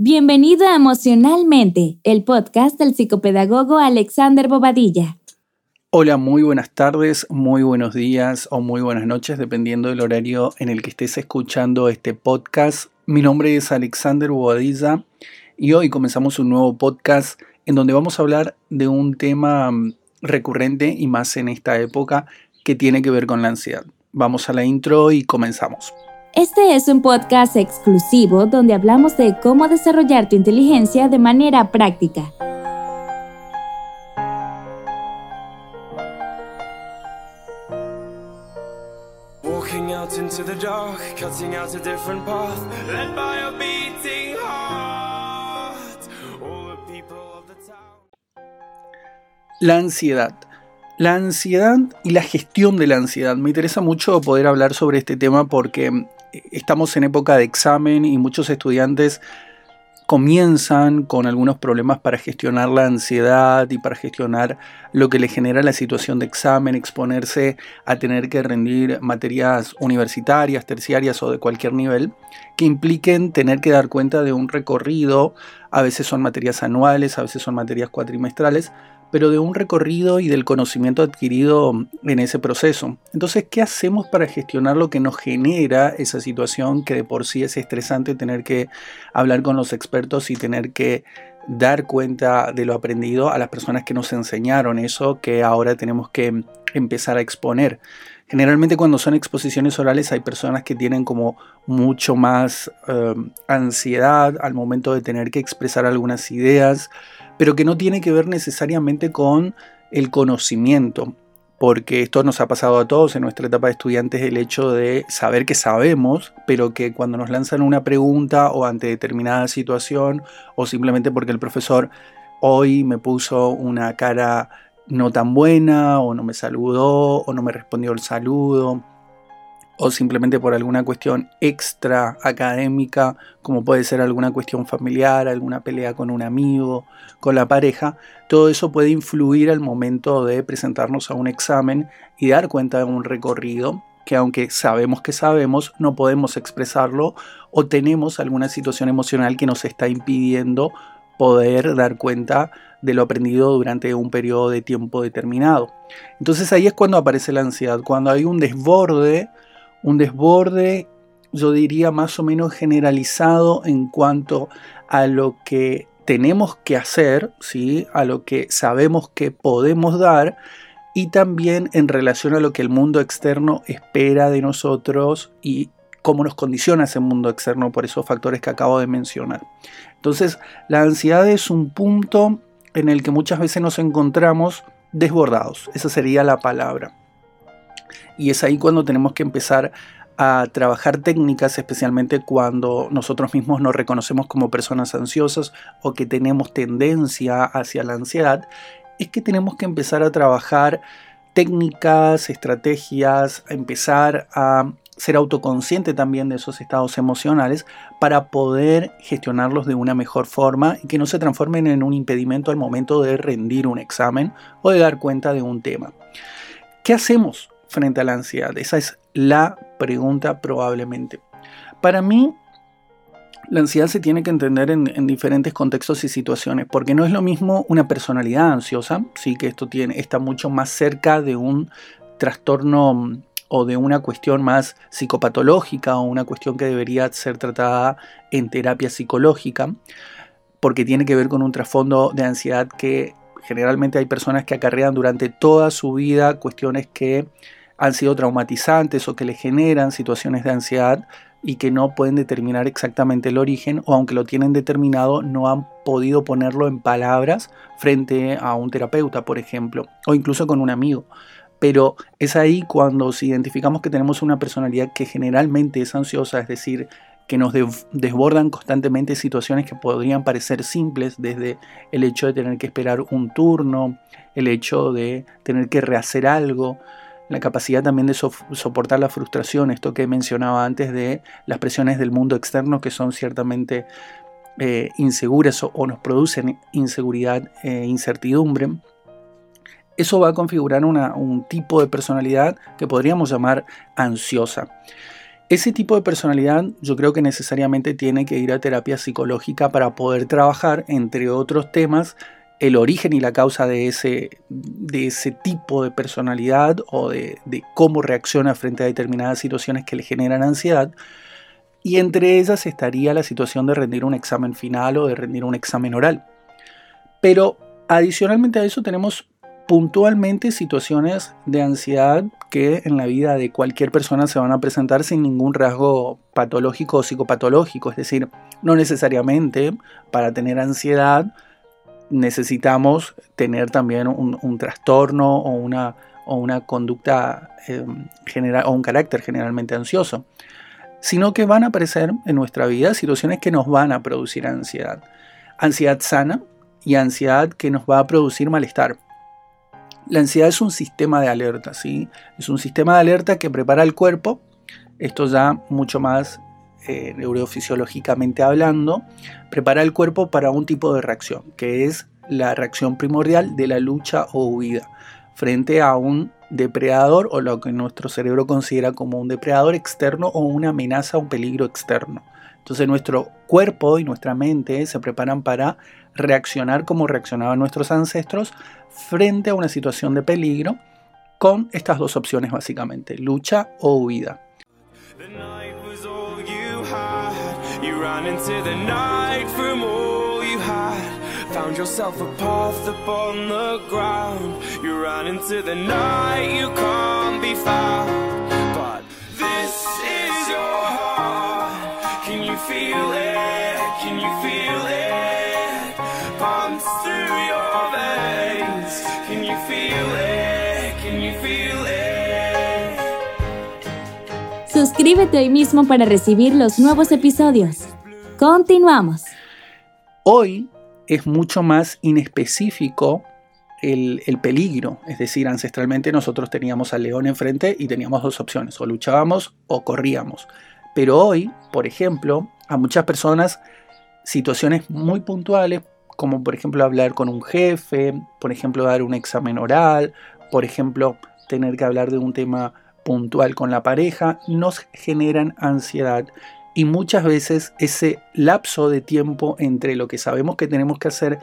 Bienvenido a Emocionalmente, el podcast del psicopedagogo Alexander Bobadilla. Hola, muy buenas tardes, muy buenos días o muy buenas noches, dependiendo del horario en el que estés escuchando este podcast. Mi nombre es Alexander Bobadilla y hoy comenzamos un nuevo podcast en donde vamos a hablar de un tema mm, recurrente y más en esta época que tiene que ver con la ansiedad. Vamos a la intro y comenzamos. Este es un podcast exclusivo donde hablamos de cómo desarrollar tu inteligencia de manera práctica. La ansiedad. La ansiedad y la gestión de la ansiedad. Me interesa mucho poder hablar sobre este tema porque estamos en época de examen y muchos estudiantes comienzan con algunos problemas para gestionar la ansiedad y para gestionar lo que le genera la situación de examen, exponerse a tener que rendir materias universitarias, terciarias o de cualquier nivel, que impliquen tener que dar cuenta de un recorrido, a veces son materias anuales, a veces son materias cuatrimestrales, pero de un recorrido y del conocimiento adquirido en ese proceso. Entonces, ¿qué hacemos para gestionar lo que nos genera esa situación que de por sí es estresante tener que hablar con los expertos y tener que dar cuenta de lo aprendido a las personas que nos enseñaron eso que ahora tenemos que empezar a exponer? Generalmente cuando son exposiciones orales hay personas que tienen como mucho más eh, ansiedad al momento de tener que expresar algunas ideas, pero que no tiene que ver necesariamente con el conocimiento, porque esto nos ha pasado a todos en nuestra etapa de estudiantes, el hecho de saber que sabemos, pero que cuando nos lanzan una pregunta o ante determinada situación, o simplemente porque el profesor hoy me puso una cara no tan buena, o no me saludó, o no me respondió el saludo, o simplemente por alguna cuestión extra académica, como puede ser alguna cuestión familiar, alguna pelea con un amigo, con la pareja, todo eso puede influir al momento de presentarnos a un examen y dar cuenta de un recorrido que aunque sabemos que sabemos, no podemos expresarlo o tenemos alguna situación emocional que nos está impidiendo poder dar cuenta de lo aprendido durante un periodo de tiempo determinado. Entonces ahí es cuando aparece la ansiedad, cuando hay un desborde un desborde, yo diría más o menos generalizado en cuanto a lo que tenemos que hacer, ¿sí? a lo que sabemos que podemos dar y también en relación a lo que el mundo externo espera de nosotros y cómo nos condiciona ese mundo externo por esos factores que acabo de mencionar. Entonces, la ansiedad es un punto en el que muchas veces nos encontramos desbordados, esa sería la palabra. Y es ahí cuando tenemos que empezar a trabajar técnicas, especialmente cuando nosotros mismos nos reconocemos como personas ansiosas o que tenemos tendencia hacia la ansiedad, es que tenemos que empezar a trabajar técnicas, estrategias, a empezar a ser autoconsciente también de esos estados emocionales para poder gestionarlos de una mejor forma y que no se transformen en un impedimento al momento de rendir un examen o de dar cuenta de un tema. ¿Qué hacemos frente a la ansiedad? Esa es la pregunta probablemente. Para mí, la ansiedad se tiene que entender en, diferentes contextos y situaciones, porque no es lo mismo una personalidad ansiosa, sí que esto tiene, está mucho más cerca de un trastorno mm, o de una cuestión más psicopatológica o una cuestión que debería ser tratada en terapia psicológica, porque tiene que ver con un trasfondo de ansiedad que generalmente hay personas que acarrean durante toda su vida cuestiones que han sido traumatizantes o que le generan situaciones de ansiedad y que no pueden determinar exactamente el origen o aunque lo tienen determinado no han podido ponerlo en palabras frente a un terapeuta, por ejemplo, o incluso con un amigo. Pero es ahí cuando si identificamos que tenemos una personalidad que generalmente es ansiosa, es decir, que nos desbordan constantemente situaciones que podrían parecer simples, desde el hecho de tener que esperar un turno, el hecho de tener que rehacer algo, la capacidad también de soportar la frustración, esto que mencionaba antes de las presiones del mundo externo que son ciertamente eh, inseguras o, nos producen inseguridad e incertidumbre. Eso va a configurar un tipo de personalidad que podríamos llamar ansiosa. Ese tipo de personalidad yo creo que necesariamente tiene que ir a terapia psicológica para poder trabajar, entre otros temas, el origen y la causa de ese, de ese tipo de personalidad o de, de cómo reacciona frente a determinadas situaciones que le generan ansiedad. Y entre ellas estaría la situación de rendir un examen final o de rendir un examen oral. Pero adicionalmente a eso tenemos puntualmente situaciones de ansiedad que en la vida de cualquier persona se van a presentar sin ningún rasgo patológico o psicopatológico. Es decir, no necesariamente para tener ansiedad necesitamos tener también un, trastorno o una, o una conducta em, general o un carácter generalmente ansioso, sino que van a aparecer en nuestra vida situaciones que nos van a producir ansiedad. Ansiedad sana y ansiedad que nos va a producir malestar. La ansiedad es un sistema de alerta, ¿sí? Es un sistema de alerta que prepara el cuerpo, esto ya mucho más eh, neurofisiológicamente hablando, prepara el cuerpo para un tipo de reacción, que es la reacción primordial de la lucha o huida frente a un depredador o lo que nuestro cerebro considera como un depredador externo o una amenaza, un peligro externo. Entonces nuestro cuerpo y nuestra mente se preparan para reaccionar como reaccionaban nuestros ancestros frente a una situación de peligro con estas dos opciones básicamente, lucha o huida. Found yourself a path upon the ground. You ran into the night, you can't be found. Suscríbete hoy mismo para recibir los nuevos episodios. Continuamos. Hoy es mucho más inespecífico el, peligro. Es decir, ancestralmente nosotros teníamos al león enfrente y teníamos dos opciones, o luchábamos o corríamos. Pero hoy, por ejemplo, a muchas personas situaciones muy puntuales, como por ejemplo hablar con un jefe, por ejemplo dar un examen oral, por ejemplo tener que hablar de un tema puntual con la pareja, nos generan ansiedad y muchas veces ese lapso de tiempo entre lo que sabemos que tenemos que hacer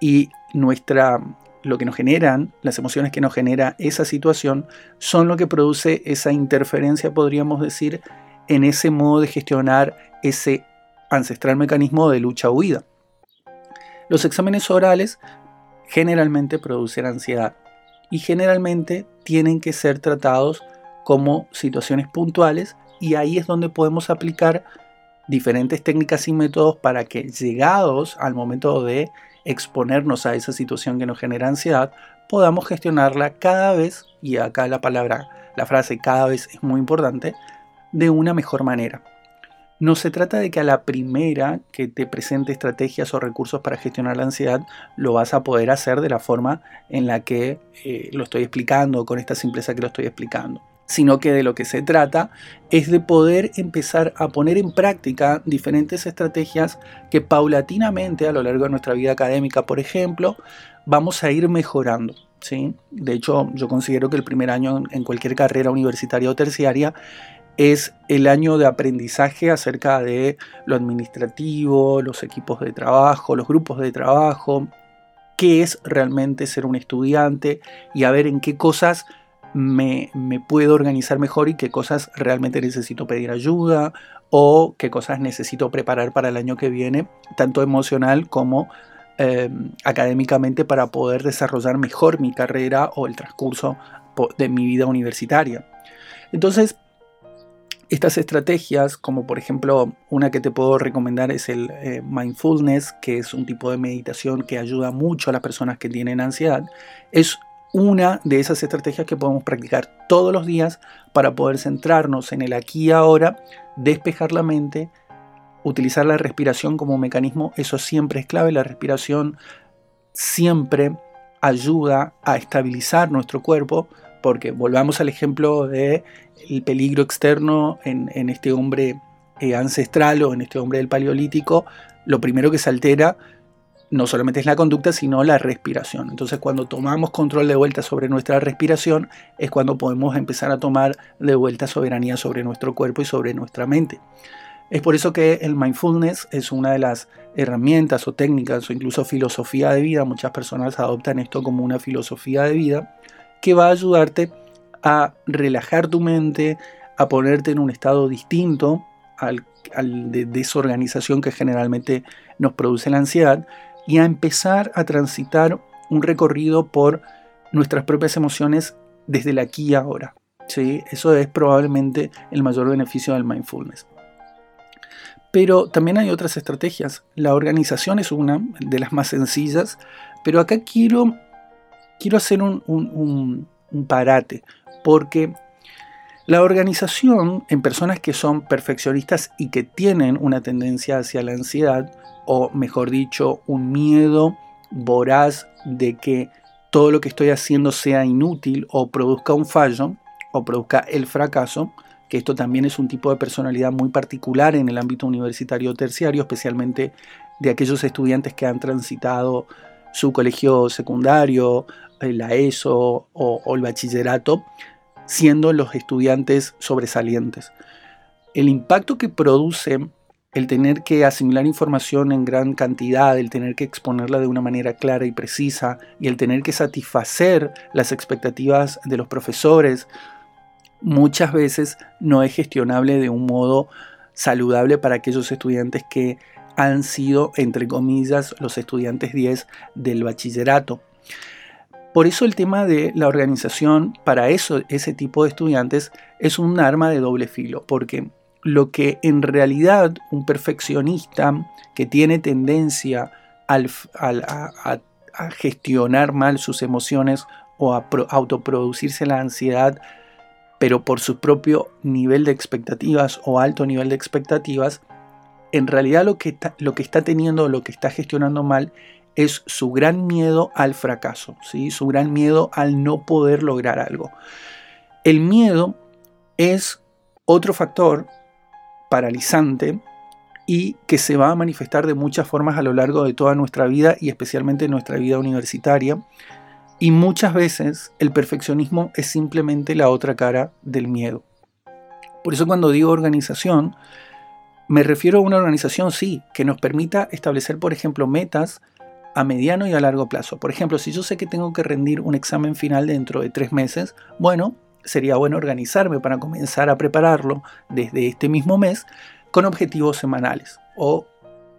y nuestra lo que nos generan, las emociones que nos genera esa situación, son lo que produce esa interferencia, podríamos decir, en ese modo de gestionar ese ancestral mecanismo de lucha-huida. Los exámenes orales generalmente producen ansiedad y generalmente tienen que ser tratados como situaciones puntuales y ahí es donde podemos aplicar diferentes técnicas y métodos para que llegados al momento de exponernos a esa situación que nos genera ansiedad, podamos gestionarla cada vez, y acá la palabra, la frase cada vez es muy importante, de una mejor manera. No se trata de que a la primera que te presente estrategias o recursos para gestionar la ansiedad lo vas a poder hacer de la forma en la que eh, lo estoy explicando, con esta simpleza que lo estoy explicando sino que de lo que se trata es de poder empezar a poner en práctica diferentes estrategias que paulatinamente a lo largo de nuestra vida académica, por ejemplo, vamos a ir mejorando. ¿sí? De hecho, yo considero que el primer año en cualquier carrera universitaria o terciaria es el año de aprendizaje acerca de lo administrativo, los equipos de trabajo, los grupos de trabajo, qué es realmente ser un estudiante y a ver en qué cosas me, puedo organizar mejor y qué cosas realmente necesito pedir ayuda o qué cosas necesito preparar para el año que viene, tanto emocional como em, académicamente para poder desarrollar mejor mi carrera o el transcurso de mi vida universitaria. Entonces, estas estrategias, como por ejemplo una que te puedo recomendar es el eh, mindfulness, que es un tipo de meditación que ayuda mucho a las personas que tienen ansiedad, es una de esas estrategias que podemos practicar todos los días para poder centrarnos en el aquí y ahora, despejar la mente, utilizar la respiración como mecanismo, eso siempre es clave, la respiración siempre ayuda a estabilizar nuestro cuerpo, porque volvamos al ejemplo del el peligro externo en, este hombre eh, ancestral o en este hombre del paleolítico, lo primero que se altera no solamente es la conducta, sino la respiración. Entonces, cuando tomamos control de vuelta sobre nuestra respiración, es cuando podemos empezar a tomar de vuelta soberanía sobre nuestro cuerpo y sobre nuestra mente. Es por eso que el mindfulness es una de las herramientas o técnicas o incluso filosofía de vida. Muchas personas adoptan esto como una filosofía de vida que va a ayudarte a relajar tu mente, a ponerte en un estado distinto al, al de desorganización que generalmente nos produce la ansiedad y a empezar a transitar un recorrido por nuestras propias emociones desde el aquí y ahora. ¿sí? Eso es probablemente el mayor beneficio del mindfulness. Pero también hay otras estrategias. La organización es una de las más sencillas, pero acá quiero, quiero hacer un, un parate, porque la organización en personas que son perfeccionistas y que tienen una tendencia hacia la ansiedad o mejor dicho, un miedo voraz de que todo lo que estoy haciendo sea inútil o produzca un fallo o produzca el fracaso, que esto también es un tipo de personalidad muy particular en el ámbito universitario terciario, especialmente de aquellos estudiantes que han transitado su colegio secundario, la ESO o, o el bachillerato, siendo los estudiantes sobresalientes. El impacto que produce el tener que asimilar información en gran cantidad, el tener que exponerla de una manera clara y precisa y el tener que satisfacer las expectativas de los profesores, muchas veces no es gestionable de un modo saludable para aquellos estudiantes que han sido, entre comillas, los estudiantes 10 del bachillerato. Por eso el tema de la organización para eso, ese tipo de estudiantes es un arma de doble filo, porque lo que en realidad un perfeccionista que tiene tendencia a, gestionar mal sus emociones o a autoproducirse la ansiedad, pero por su propio nivel de expectativas o alto nivel de expectativas, en realidad lo que, está, lo que está teniendo, lo que está gestionando mal, es su gran miedo al fracaso, ¿sí? su gran miedo al no poder lograr algo. El miedo es otro factor paralizante y que se va a manifestar de muchas formas a lo largo de toda nuestra vida y especialmente en nuestra vida universitaria. Y muchas veces el perfeccionismo es simplemente la otra cara del miedo. Por eso cuando digo organización, me refiero a una organización, sí, que nos permita establecer, por ejemplo, metas a mediano y a largo plazo. Por ejemplo, si yo sé que tengo que rendir un examen final dentro de tres meses, bueno, sería bueno organizarme para comenzar a prepararlo desde este mismo mes con objetivos semanales o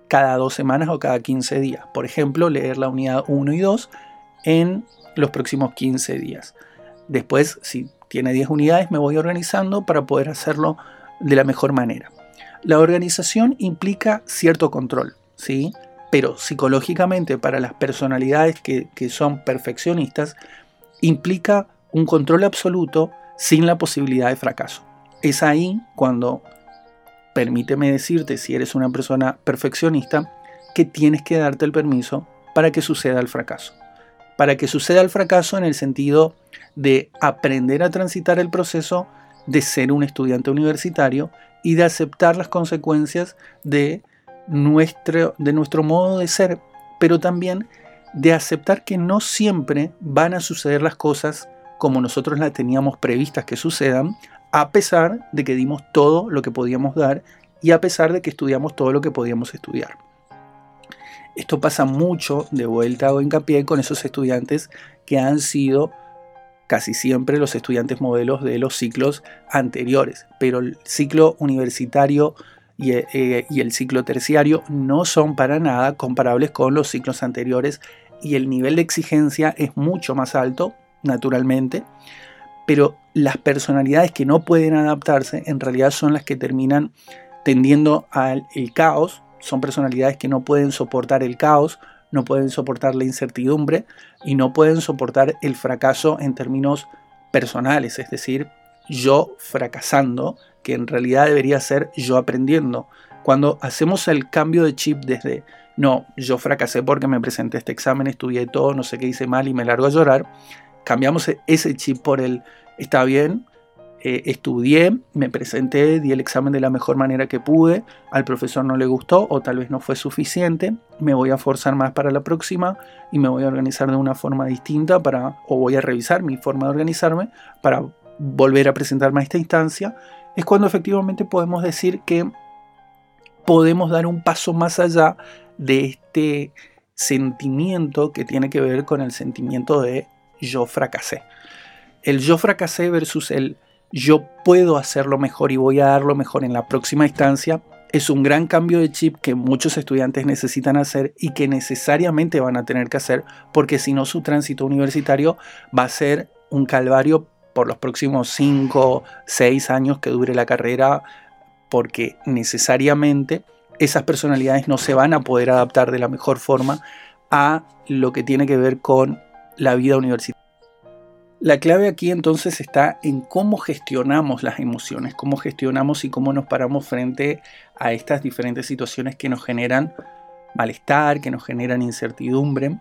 cada dos semanas o cada 15 días. Por ejemplo, leer la unidad 1 y 2 en los próximos 15 días. Después, si tiene 10 unidades, me voy organizando para poder hacerlo de la mejor manera. La organización implica cierto control, ¿sí? Pero psicológicamente para las personalidades que, que son perfeccionistas, implica un control absoluto sin la posibilidad de fracaso. Es ahí cuando, permíteme decirte, si eres una persona perfeccionista, que tienes que darte el permiso para que suceda el fracaso. Para que suceda el fracaso en el sentido de aprender a transitar el proceso de ser un estudiante universitario y de aceptar las consecuencias de nuestro, de nuestro modo de ser, pero también de aceptar que no siempre van a suceder las cosas como nosotros la teníamos previstas que sucedan, a pesar de que dimos todo lo que podíamos dar y a pesar de que estudiamos todo lo que podíamos estudiar. Esto pasa mucho de vuelta o hincapié con esos estudiantes que han sido casi siempre los estudiantes modelos de los ciclos anteriores, pero el ciclo universitario y, eh, y el ciclo terciario no son para nada comparables con los ciclos anteriores y el nivel de exigencia es mucho más alto naturalmente, pero las personalidades que no pueden adaptarse en realidad son las que terminan tendiendo al caos, son personalidades que no pueden soportar el caos, no pueden soportar la incertidumbre y no pueden soportar el fracaso en términos personales, es decir, yo fracasando, que en realidad debería ser yo aprendiendo. Cuando hacemos el cambio de chip desde, no, yo fracasé porque me presenté este examen, estudié todo, no sé qué hice mal y me largo a llorar, cambiamos e-, ese chip por el está bien, eh, estudié, me presenté, di el examen de la mejor manera que pude, al profesor no le gustó o tal vez no fue suficiente, me voy a forzar más para la próxima y me voy a organizar de una forma distinta para, o voy a revisar mi forma de organizarme para volver a presentarme a esta instancia, es cuando efectivamente podemos decir que podemos dar un paso más allá de este sentimiento que tiene que ver con el sentimiento de yo fracasé. El yo fracasé versus el yo puedo hacerlo mejor y voy a darlo mejor en la próxima instancia, es un gran cambio de chip que muchos estudiantes necesitan hacer y que necesariamente van a tener que hacer porque si no su tránsito universitario va a ser un calvario por los próximos 5, 6 años que dure la carrera porque necesariamente esas personalidades no se van a poder adaptar de la mejor forma a lo que tiene que ver con la vida universitaria. La clave aquí entonces está en cómo gestionamos las emociones, cómo gestionamos y cómo nos paramos frente a estas diferentes situaciones que nos generan malestar, que nos generan incertidumbre.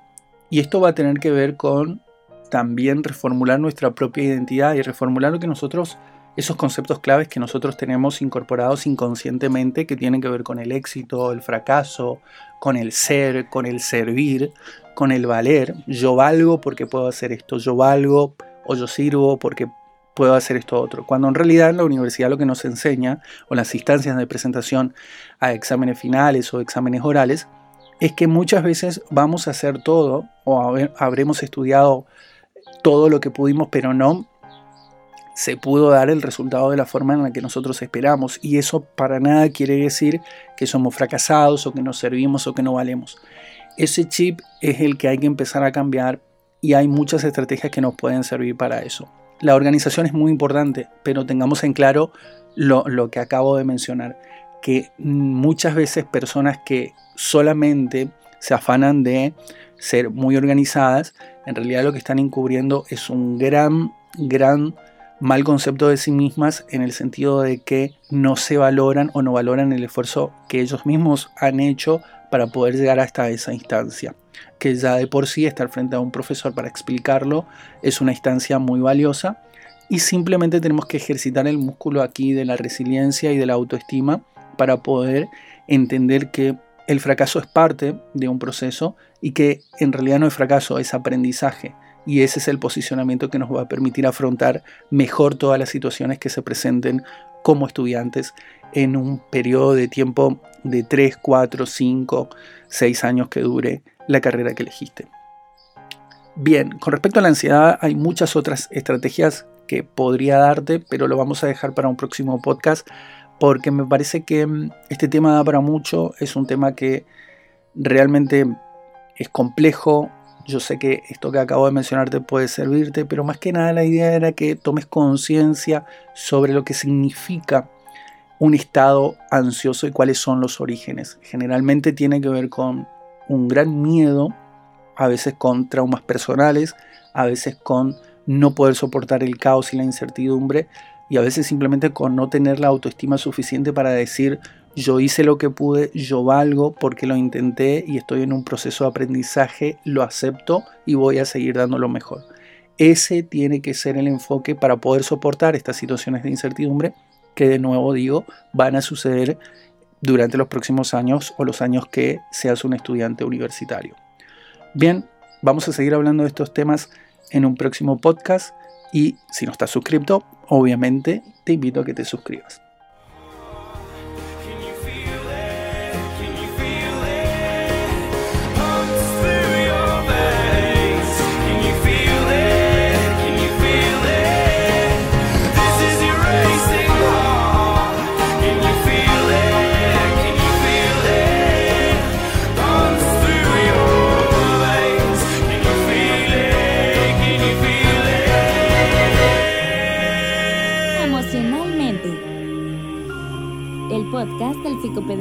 Y esto va a tener que ver con también reformular nuestra propia identidad y reformular lo que nosotros, esos conceptos claves que nosotros tenemos incorporados inconscientemente que tienen que ver con el éxito, el fracaso, con el ser, con el servir, con el valer. Yo valgo porque puedo hacer esto, yo valgo o yo sirvo porque puedo hacer esto otro. Cuando en realidad en la universidad lo que nos enseña, o las instancias de presentación a exámenes finales o exámenes orales, es que muchas veces vamos a hacer todo, o habremos estudiado todo lo que pudimos, pero no se pudo dar el resultado de la forma en la que nosotros esperamos. Y eso para nada quiere decir que somos fracasados o que no servimos o que no valemos. Ese chip es el que hay que empezar a cambiar y hay muchas estrategias que nos pueden servir para eso. La organización es muy importante, pero tengamos en claro lo, que acabo de mencionar, que muchas veces personas que solamente se afanan de ser muy organizadas, en realidad lo que están encubriendo es un gran, gran mal concepto de sí mismas en el sentido de que no se valoran o no valoran el esfuerzo que ellos mismos han hecho para poder llegar hasta esa instancia que ya de por sí estar frente a un profesor para explicarlo es una instancia muy valiosa y simplemente tenemos que ejercitar el músculo aquí de la resiliencia y de la autoestima para poder entender que el fracaso es parte de un proceso y que en realidad no es fracaso, es aprendizaje. Y ese es el posicionamiento que nos va a permitir afrontar mejor todas las situaciones que se presenten como estudiantes en un periodo de tiempo de 3, 4, 5, 6 años que dure la carrera que elegiste. Bien, con respecto a la ansiedad hay muchas otras estrategias que podría darte, pero lo vamos a dejar para un próximo podcast porque me parece que mm, este tema da para mucho, es un tema que realmente es complejo. Yo sé que esto que acabo de mencionarte puede servirte, pero más que nada la idea era que tomes conciencia sobre lo que significa un estado ansioso y cuáles son los orígenes. Generalmente tiene que ver con un gran miedo, a veces con traumas personales, a veces con no poder soportar el caos y la incertidumbre, y a veces simplemente con no tener la autoestima suficiente para decir yo hice lo que pude, yo valgo porque lo intenté y estoy en un proceso de aprendizaje, lo acepto y voy a seguir dando lo mejor. Ese tiene que ser el enfoque para poder soportar estas situaciones de incertidumbre que de nuevo digo van a suceder durante los próximos años o los años que seas un estudiante universitario. Bien, vamos a seguir hablando de estos temas en un próximo podcast y si no estás suscrito, obviamente te invito a que te suscribas.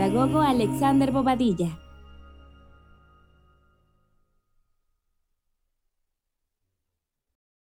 Psicopedagogo Alexander Bobadilla.